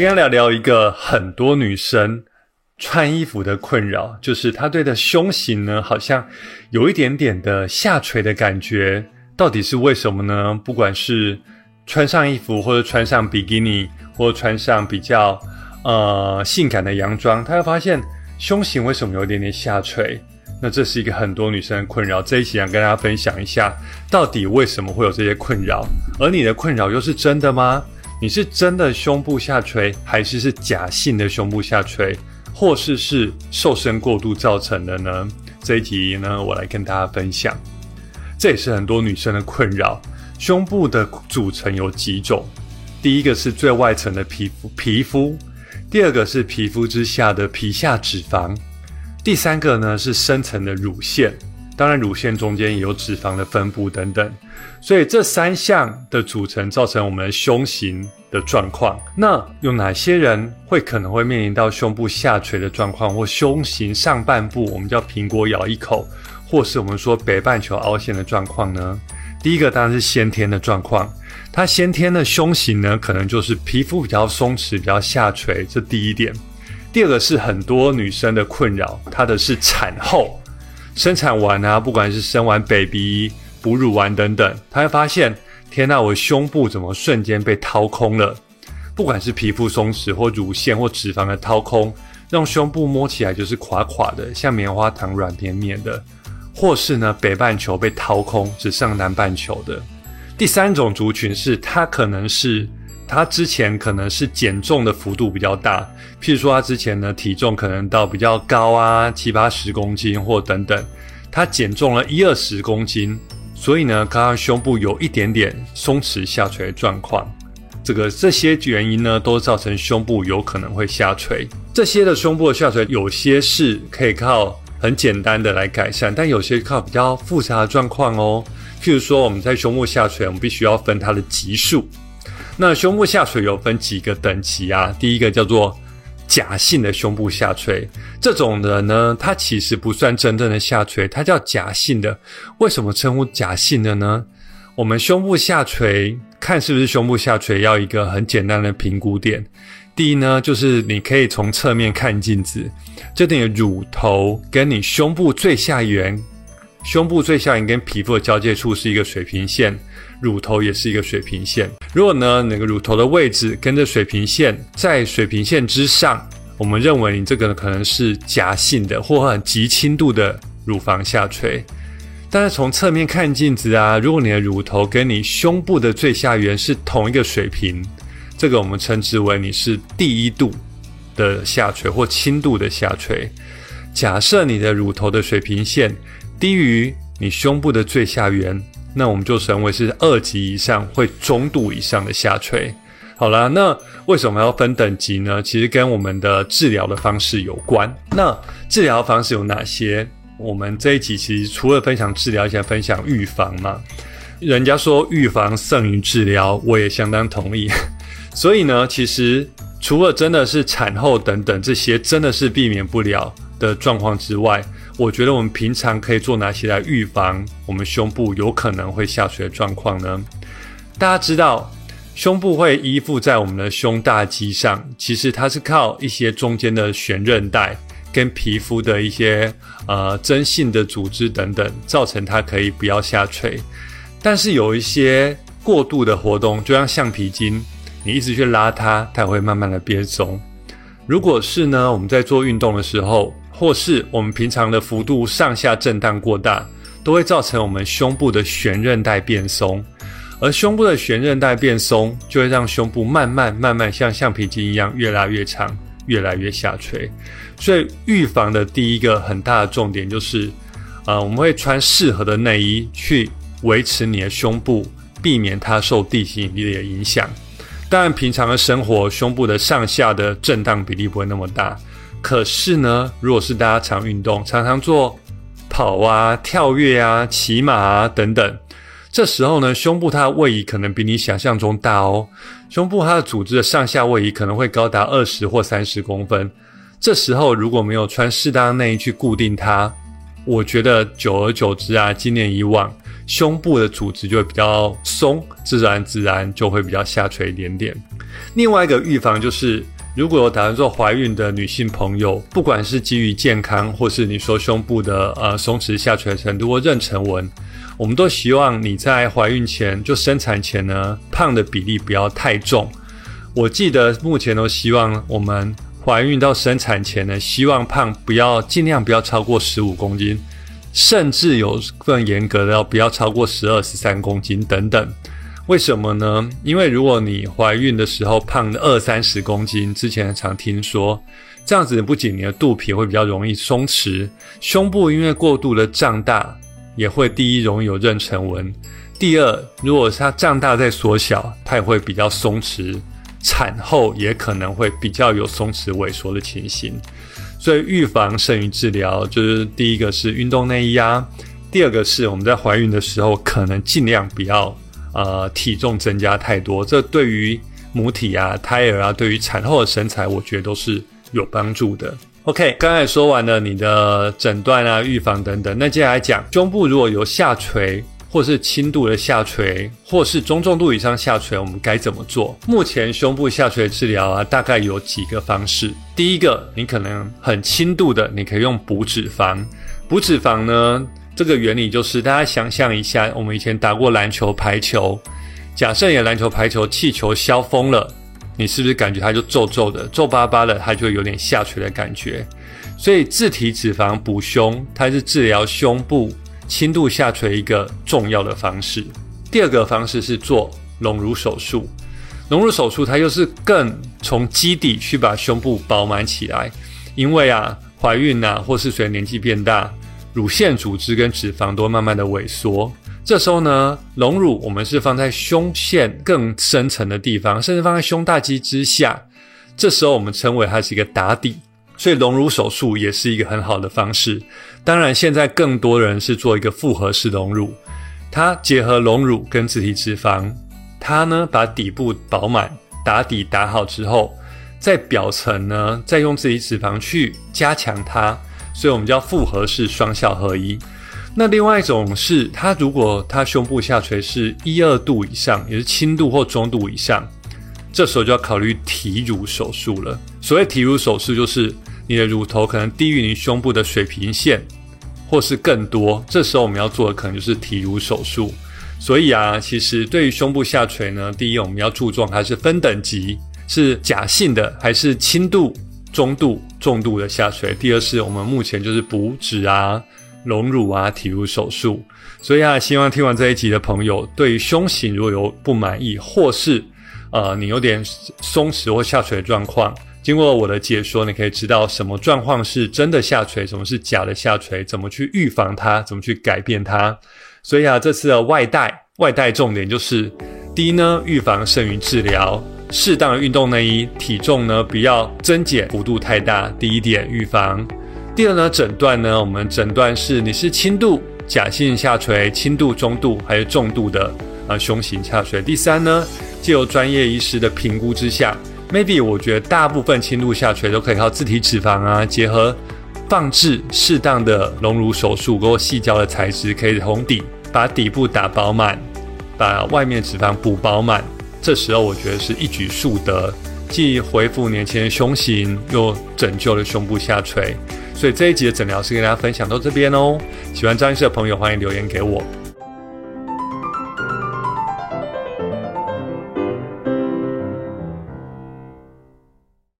今天聊聊一个很多女生穿衣服的困扰，就是她对的胸型呢，好像有一点点的下垂的感觉，到底是为什么呢？不管是穿上衣服，或者穿上比基尼，或者穿上比较呃性感的洋装，她会发现胸型为什么有一点点下垂？那这是一个很多女生的困扰。这一期想跟大家分享一下，到底为什么会有这些困扰？而你的困扰又是真的吗？你是真的胸部下垂，还是是假性的胸部下垂，或是是瘦身过度造成的呢？这一集呢，我来跟大家分享。这也是很多女生的困扰。胸部的组成有几种？第一个是最外层的皮肤，皮肤；第二个是皮肤之下的皮下脂肪；第三个呢是深层的乳腺。当然，乳腺中间也有脂肪的分布等等，所以这三项的组成造成我们胸型的状况。那有哪些人会可能会面临到胸部下垂的状况，或胸型上半部我们叫苹果咬一口，或是我们说北半球凹陷的状况呢？第一个当然是先天的状况，它先天的胸型呢，可能就是皮肤比较松弛、比较下垂，这第一点。第二个是很多女生的困扰，它的是产后。生产完啊，不管是生完 baby、哺乳完等等，他会发现，天呐，我胸部怎么瞬间被掏空了？不管是皮肤松弛，或乳腺或脂肪的掏空，让胸部摸起来就是垮垮的，像棉花糖软绵绵的；或是呢，北半球被掏空，只剩南半球的。第三种族群是，它可能是。他之前可能是减重的幅度比较大，譬如说他之前呢体重可能到比较高啊，七八十公斤或等等，他减重了一二十公斤，所以呢，刚刚胸部有一点点松弛下垂的状况，这个这些原因呢都造成胸部有可能会下垂。这些的胸部的下垂，有些是可以靠很简单的来改善，但有些靠比较复杂的状况哦。譬如说我们在胸部下垂，我们必须要分它的级数。那胸部下垂有分几个等级啊？第一个叫做假性的胸部下垂，这种的呢，它其实不算真正的下垂，它叫假性的。为什么称呼假性的呢？我们胸部下垂，看是不是胸部下垂，要一个很简单的评估点。第一呢，就是你可以从侧面看镜子，就你的乳头跟你胸部最下缘，胸部最下缘跟皮肤的交界处是一个水平线。乳头也是一个水平线。如果呢，那个乳头的位置跟着水平线在水平线之上，我们认为你这个可能是假性的或很极轻度的乳房下垂。但是从侧面看镜子啊，如果你的乳头跟你胸部的最下缘是同一个水平，这个我们称之为你是第一度的下垂或轻度的下垂。假设你的乳头的水平线低于你胸部的最下缘。那我们就称为是二级以上，会中度以上的下垂。好啦，那为什么要分等级呢？其实跟我们的治疗的方式有关。那治疗方式有哪些？我们这一集其实除了分享治疗，也想分享预防嘛。人家说预防胜于治疗，我也相当同意。所以呢，其实除了真的是产后等等这些，真的是避免不了的状况之外。我觉得我们平常可以做哪些来预防我们胸部有可能会下垂的状况呢？大家知道，胸部会依附在我们的胸大肌上，其实它是靠一些中间的悬韧带跟皮肤的一些呃真性的组织等等，造成它可以不要下垂。但是有一些过度的活动，就像橡皮筋，你一直去拉它，它会慢慢的变松。如果是呢，我们在做运动的时候，或是我们平常的幅度上下震荡过大，都会造成我们胸部的悬韧带变松，而胸部的悬韧带变松，就会让胸部慢慢慢慢像橡皮筋一样越拉越长，越来越下垂。所以预防的第一个很大的重点就是，呃，我们会穿适合的内衣去维持你的胸部，避免它受地心引力的影响。当然，平常的生活，胸部的上下的震荡比例不会那么大。可是呢，如果是大家常运动，常常做跑啊、跳跃啊、骑马啊等等，这时候呢，胸部它的位移可能比你想象中大哦。胸部它的组织的上下位移可能会高达二十或三十公分。这时候如果没有穿适当的内衣去固定它，我觉得久而久之啊，今年以往，胸部的组织就会比较松，自然自然就会比较下垂一点点。另外一个预防就是，如果有打算做怀孕的女性朋友，不管是基于健康，或是你说胸部的呃松弛下垂程度或妊娠纹，我们都希望你在怀孕前就生产前呢，胖的比例不要太重。我记得目前都希望我们怀孕到生产前呢，希望胖不要尽量不要超过十五公斤，甚至有更严格的要不要超过十二、十三公斤等等。为什么呢？因为如果你怀孕的时候胖二三十公斤，之前常听说这样子，不仅你的肚皮会比较容易松弛，胸部因为过度的胀大，也会第一容易有妊娠纹，第二，如果它胀大再缩小，它也会比较松弛，产后也可能会比较有松弛萎缩的情形。所以预防胜于治疗，就是第一个是运动内衣啊，第二个是我们在怀孕的时候可能尽量不要。呃，体重增加太多，这对于母体啊、胎儿啊，对于产后的身材，我觉得都是有帮助的。OK，刚才说完了你的诊断啊、预防等等，那接下来讲胸部如果有下垂，或是轻度的下垂，或是中重度以上下垂，我们该怎么做？目前胸部下垂治疗啊，大概有几个方式。第一个，你可能很轻度的，你可以用补脂肪。补脂肪呢？这个原理就是，大家想象一下，我们以前打过篮球、排球，假设你的篮球、排球气球消风了，你是不是感觉它就皱皱的、皱巴巴的，它就有点下垂的感觉？所以自体脂肪补胸，它是治疗胸部轻度下垂一个重要的方式。第二个方式是做隆乳手术，隆乳手术它又是更从基底去把胸部饱满起来，因为啊，怀孕啊，或是随年纪变大。乳腺组织跟脂肪都慢慢的萎缩，这时候呢，隆乳我们是放在胸腺更深层的地方，甚至放在胸大肌之下。这时候我们称为它是一个打底，所以隆乳手术也是一个很好的方式。当然，现在更多人是做一个复合式隆乳，它结合隆乳跟自体脂肪，它呢把底部饱满打底打好之后，在表层呢再用自体脂肪去加强它。所以我们叫复合式双效合一。那另外一种是，它如果它胸部下垂是一二度以上，也是轻度或中度以上，这时候就要考虑提乳手术了。所谓提乳手术，就是你的乳头可能低于你胸部的水平线，或是更多，这时候我们要做的可能就是提乳手术。所以啊，其实对于胸部下垂呢，第一我们要注重还是分等级，是假性的还是轻度。中度、重度的下垂。第二是我们目前就是补脂啊、隆乳啊、提乳手术。所以啊，希望听完这一集的朋友，对于胸型如果有不满意，或是呃你有点松弛或下垂的状况，经过我的解说，你可以知道什么状况是真的下垂，什么是假的下垂，怎么去预防它，怎么去改变它。所以啊，这次的外带外带重点就是：第一呢，预防胜于治疗。适当的运动内衣，体重呢不要增减幅度太大。第一点预防。第二呢，诊断呢，我们诊断是你是轻度假性下垂、轻度、中度还是重度的呃胸型下垂。第三呢，借由专业医师的评估之下，maybe 我觉得大部分轻度下垂都可以靠自体脂肪啊，结合放置适当的隆乳手术，或细胶的材质，可以红底把底部打饱满，把外面脂肪补饱满。这时候我觉得是一举数得，既恢复年轻人胸型，又拯救了胸部下垂。所以这一集的诊疗是跟大家分享到这边哦。喜欢张医师的朋友，欢迎留言给我。